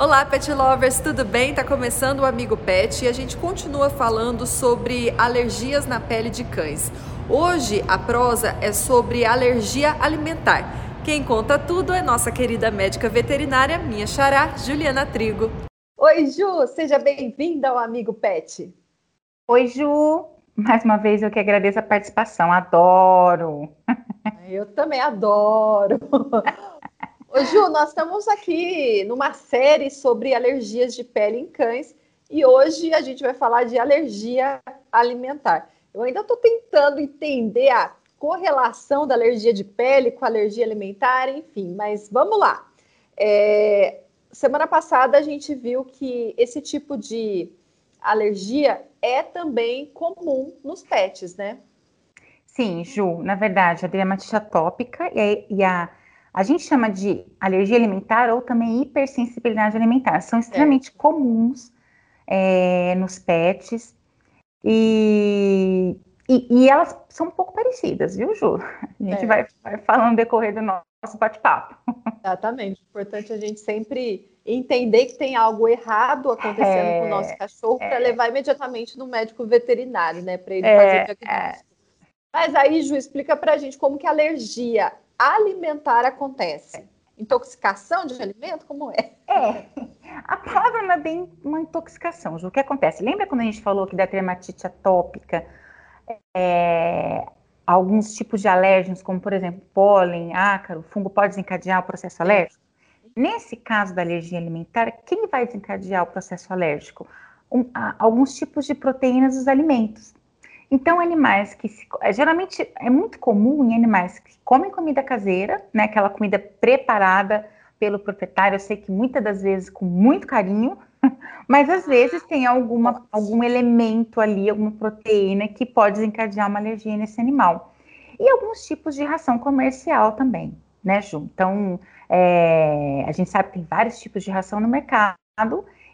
Olá, pet lovers, tudo bem? Tá começando o Amigo Pet e a gente continua falando sobre alergias na pele de cães. Hoje a prosa é sobre alergia alimentar. Quem conta tudo é nossa querida médica veterinária, minha xará, Juliana Trigo. Oi, Ju, seja bem-vinda ao Amigo Pet. Oi, Ju. Mais uma vez eu que agradeço a participação, adoro. Eu também adoro. Ô, Ju, nós estamos aqui numa série sobre alergias de pele em cães e hoje a gente vai falar de alergia alimentar. Eu ainda estou tentando entender a correlação da alergia de pele com alergia alimentar, enfim, mas vamos lá. É, semana passada a gente viu que esse tipo de alergia é também comum nos pets, né? Sim, Ju, na verdade, a dermatite atópica e a a gente chama de alergia alimentar ou também hipersensibilidade alimentar. São extremamente é. comuns é, nos pets e, e, e, elas são um pouco parecidas, viu, Ju? A gente é. vai, vai falando no decorrer do nosso bate-papo. Exatamente. Importante a gente sempre entender que tem algo errado acontecendo é, com o nosso cachorro para é. levar imediatamente no médico veterinário, né? Para ele fazer o é, diagnóstico. Mas aí, Ju, explica para a gente como que a alergia alimentar acontece? Intoxicação de alimento? Como é? É, a palavra não é bem uma intoxicação. O que acontece? Lembra quando a gente falou que da dermatite atópica, é, alguns tipos de alérgenos, como por exemplo pólen, ácaro, fungo, pode desencadear o processo alérgico? Nesse caso da alergia alimentar, quem vai desencadear o processo alérgico? Um, alguns tipos de proteínas dos alimentos. Então, animais que se, é, geralmente é muito comum em animais que comem comida caseira, né, aquela comida preparada pelo proprietário, eu sei que muitas das vezes com muito carinho, mas às vezes tem alguma, algum elemento ali, alguma proteína que pode desencadear uma alergia nesse animal. E alguns tipos de ração comercial também, né, Ju? Então, é, a gente sabe que tem vários tipos de ração no mercado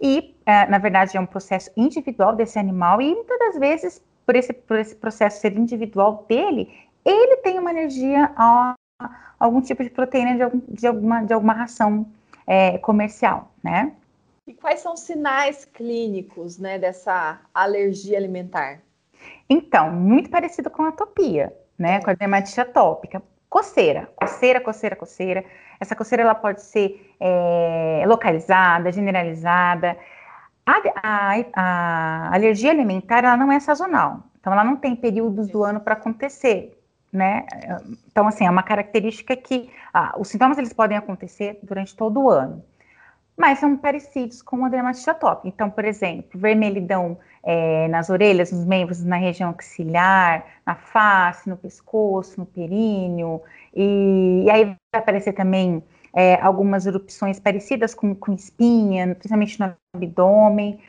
e, é, na verdade, é um processo individual desse animal e muitas das vezes por esse, por esse processo ser individual dele, ele tem uma alergia a, algum tipo de proteína de, algum, de, alguma, de alguma ração é, comercial, né? E quais são os sinais clínicos, né, dessa alergia alimentar? Então, muito parecido com a atopia, né, é. com a dermatite atópica. Coceira, coceira, coceira, coceira. Essa coceira ela pode ser é, localizada, generalizada. A, a, a, alergia alimentar ela não é sazonal, então ela não tem períodos do ano para acontecer, né? Então assim é uma característica que ah, os sintomas eles podem acontecer durante todo o ano, mas são parecidos com a dermatite atópica. Então, por exemplo, vermelhidão é, nas orelhas, nos membros, na região axilar, na face, no pescoço, no períneo, e, e aí vai aparecer também é, algumas erupções parecidas com, com espinha, principalmente no abdômen.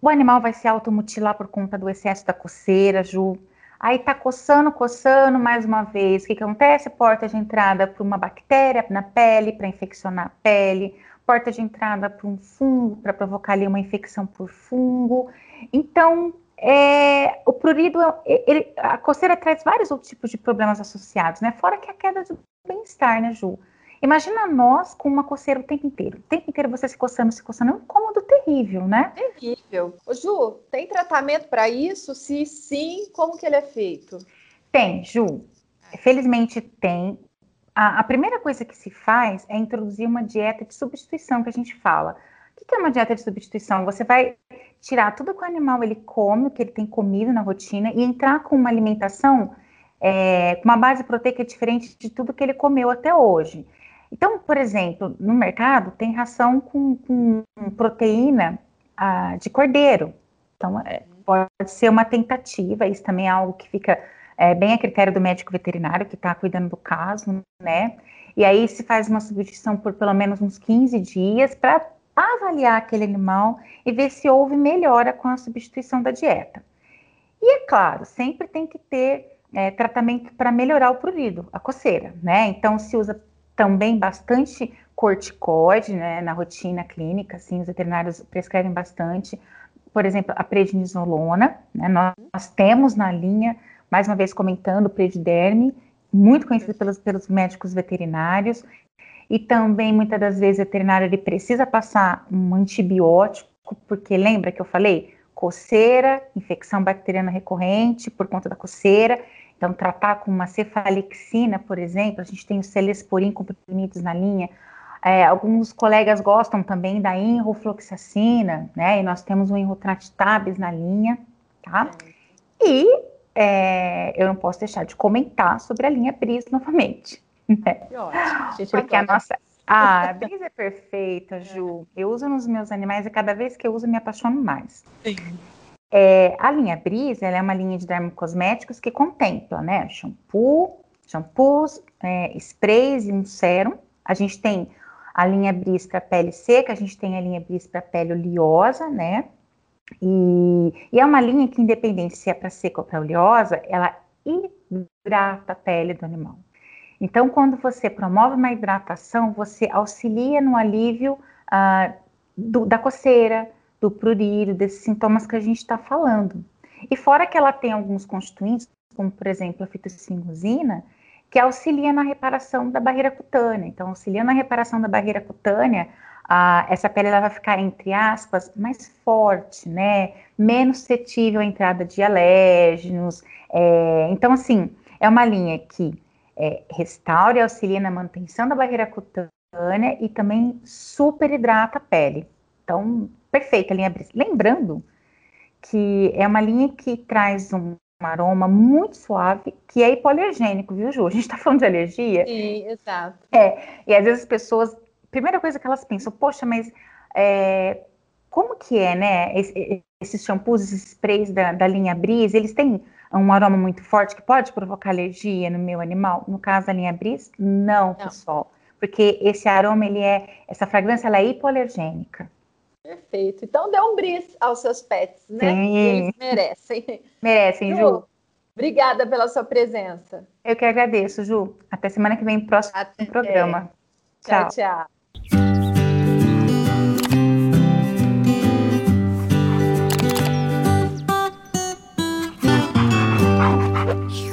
O animal vai se automutilar por conta do excesso da coceira, Ju. Aí tá coçando, coçando mais uma vez. O que, que acontece? Porta de entrada para uma bactéria na pele, para infeccionar a pele. Porta de entrada para um fungo, para provocar ali uma infecção por fungo. Então, é, o prurido, ele, a coceira traz vários outros tipos de problemas associados, né? Fora que a queda de bem-estar, né, Ju? Imagina nós com uma coceira o tempo inteiro. O tempo inteiro você se coçando, se coçando. É um incômodo terrível, né? Terrível. Ô, Ju, tem tratamento para isso? Se sim, como que ele é feito? Tem, Ju. Felizmente tem. A, a primeira coisa que se faz é introduzir uma dieta de substituição que a gente fala. O que é uma dieta de substituição? Você vai tirar tudo que o animal ele come, o que ele tem comido na rotina, e entrar com uma alimentação é, com uma base proteica diferente de tudo que ele comeu até hoje. Então, por exemplo, no mercado tem ração com, com proteína ah, de cordeiro. Então, é, pode ser uma tentativa, isso também é algo que fica é, bem a critério do médico veterinário que está cuidando do caso, né? E aí se faz uma substituição por pelo menos uns 15 dias para avaliar aquele animal e ver se houve melhora com a substituição da dieta. E é claro, sempre tem que ter é, tratamento para melhorar o prurido, a coceira, né? Então se usa também bastante corticoide, né, na rotina clínica, assim, os veterinários prescrevem bastante. Por exemplo, a prednisolona, né, nós, nós temos na linha, mais uma vez comentando, o Prediderme, muito conhecido pelos, pelos médicos veterinários, e também muitas das vezes o veterinário ele precisa passar um antibiótico, porque lembra que eu falei? Coceira, infecção bacteriana recorrente por conta da coceira. Então, tratar com uma cefalexina, por exemplo, a gente tem o celesporin comprimidos na linha. É, alguns colegas gostam também da enrofloxacina, né? E nós temos o enrotratabs na linha, tá? E é, eu não posso deixar de comentar sobre a linha Bris novamente. Né? Ótimo. Porque a nossa. Ah, a brisa é perfeita, Ju. Eu uso nos meus animais e cada vez que eu uso me apaixono mais. Sim. É, a linha Brisa é uma linha de dermocosméticos que contempla, né, shampoo, shampoos, é, sprays e um sérum. A gente tem a linha Bris para pele seca, a gente tem a linha Bris para pele oleosa, né? E, e, é uma linha que, independente se é para seca ou para oleosa, ela hidrata a pele do animal. Então, quando você promove uma hidratação, você auxilia no alívio ah, do, da coceira, do prurido, desses sintomas que a gente está falando. E fora que ela tem alguns constituintes, como por exemplo a fitocimosina, que auxilia na reparação da barreira cutânea. Então, auxilia na reparação da barreira cutânea, ah, essa pele ela vai ficar, entre aspas, mais forte, né? Menos suscetível à entrada de alérgenos. É, então, assim, é uma linha que é, restaura e auxilia na manutenção da barreira cutânea e também super hidrata a pele. Então, perfeita a linha Brice. Lembrando que é uma linha que traz um aroma muito suave, que é hipoalergênico, viu, Ju? A gente tá falando de alergia. Sim, exato. É, e às vezes as pessoas, primeira coisa que elas pensam, poxa, mas é, como que é, né, esses shampoos, esses sprays da, da linha Brise, eles têm um aroma muito forte que pode provocar alergia no meu animal? No caso da linha Bris, não, não, pessoal. Porque esse aroma, ele é, essa fragrância, ela é hipoalergênica. Perfeito. Então dê um bris aos seus pets, né? Sim. Eles merecem. Merecem, Ju. Ju. Obrigada pela sua presença. Eu que agradeço, Ju. Até semana que vem, próximo Até. programa. tchau. tchau. tchau. you